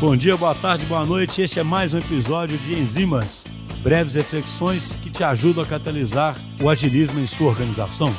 Bom dia, boa tarde, boa noite. Este é mais um episódio de Enzimas, breves reflexões que te ajudam a catalisar o agilismo em sua organização.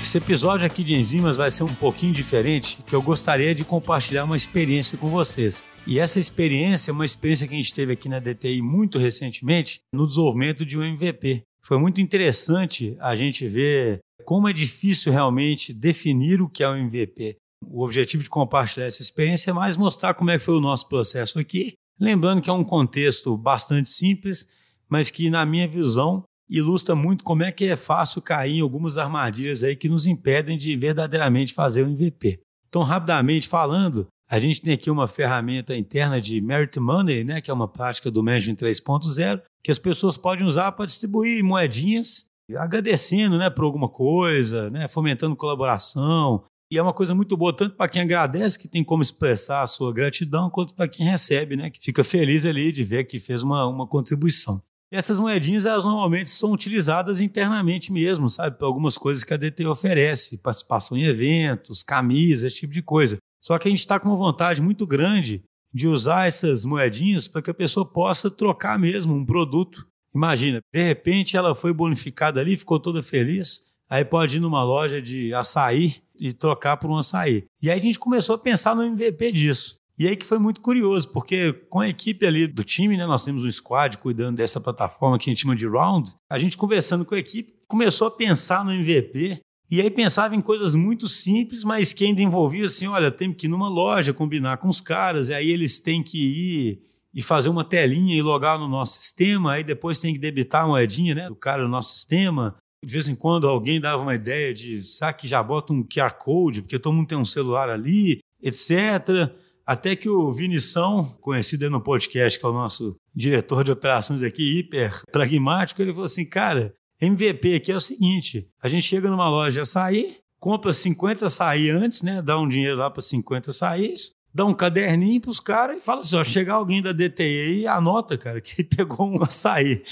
Esse episódio aqui de Enzimas vai ser um pouquinho diferente, que eu gostaria de compartilhar uma experiência com vocês. E essa experiência é uma experiência que a gente teve aqui na DTI muito recentemente no desenvolvimento de um MVP. Foi muito interessante a gente ver como é difícil realmente definir o que é um MVP. O objetivo de compartilhar essa experiência é mais mostrar como é que foi o nosso processo aqui, lembrando que é um contexto bastante simples, mas que, na minha visão, ilustra muito como é que é fácil cair em algumas armadilhas aí que nos impedem de verdadeiramente fazer o MVP. Então, rapidamente falando, a gente tem aqui uma ferramenta interna de Merit Money, né, que é uma prática do Management 3.0, que as pessoas podem usar para distribuir moedinhas, agradecendo né, por alguma coisa, né, fomentando colaboração, e é uma coisa muito boa, tanto para quem agradece, que tem como expressar a sua gratidão, quanto para quem recebe, né? Que fica feliz ali de ver que fez uma, uma contribuição. E essas moedinhas, elas normalmente são utilizadas internamente mesmo, sabe? Para algumas coisas que a DT oferece, participação em eventos, camisas, esse tipo de coisa. Só que a gente está com uma vontade muito grande de usar essas moedinhas para que a pessoa possa trocar mesmo um produto. Imagina, de repente ela foi bonificada ali, ficou toda feliz, aí pode ir numa loja de açaí e trocar por um açaí. E aí a gente começou a pensar no MVP disso. E aí que foi muito curioso, porque com a equipe ali do time, né, nós temos um squad cuidando dessa plataforma que a gente chama de Round, a gente conversando com a equipe, começou a pensar no MVP e aí pensava em coisas muito simples, mas que ainda envolvia assim, olha, tem que ir numa loja, combinar com os caras, e aí eles têm que ir e fazer uma telinha e logar no nosso sistema, aí depois tem que debitar a moedinha né, do cara no nosso sistema, de vez em quando alguém dava uma ideia de, sabe, que já bota um QR Code, porque todo mundo tem um celular ali, etc. Até que o Vinição, conhecido no podcast, que é o nosso diretor de operações aqui, hiper pragmático, ele falou assim: cara, MVP aqui é o seguinte: a gente chega numa loja açaí, compra 50 açaí antes, né? Dá um dinheiro lá para 50 açaís, dá um caderninho para os caras e fala assim: ó, chegar alguém da DTI e anota, cara, que pegou um açaí.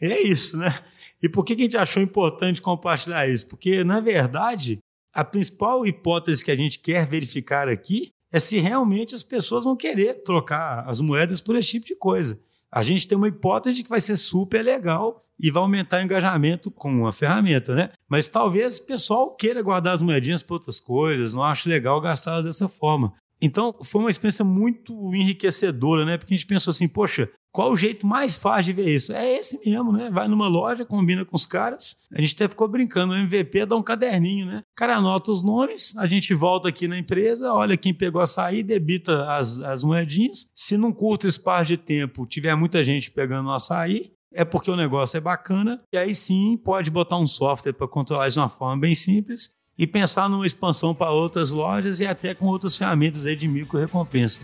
é isso, né? E por que a gente achou importante compartilhar isso? Porque, na verdade, a principal hipótese que a gente quer verificar aqui é se realmente as pessoas vão querer trocar as moedas por esse tipo de coisa. A gente tem uma hipótese que vai ser super legal e vai aumentar o engajamento com a ferramenta, né? Mas talvez o pessoal queira guardar as moedinhas para outras coisas, não ache legal gastá-las dessa forma. Então, foi uma experiência muito enriquecedora, né? Porque a gente pensou assim, poxa, qual o jeito mais fácil de ver isso? É esse mesmo, né? Vai numa loja, combina com os caras. A gente até ficou brincando, o MVP dá um caderninho, né? O cara anota os nomes, a gente volta aqui na empresa, olha quem pegou a sair, debita as, as moedinhas. Se num curto espaço de tempo tiver muita gente pegando o açaí, é porque o negócio é bacana, e aí sim pode botar um software para controlar de uma forma bem simples e pensar numa expansão para outras lojas e até com outras ferramentas aí de micro recompensa.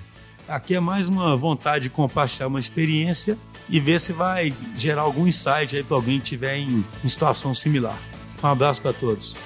Aqui é mais uma vontade de compartilhar uma experiência e ver se vai gerar algum insight aí para alguém que estiver em, em situação similar. Um abraço para todos.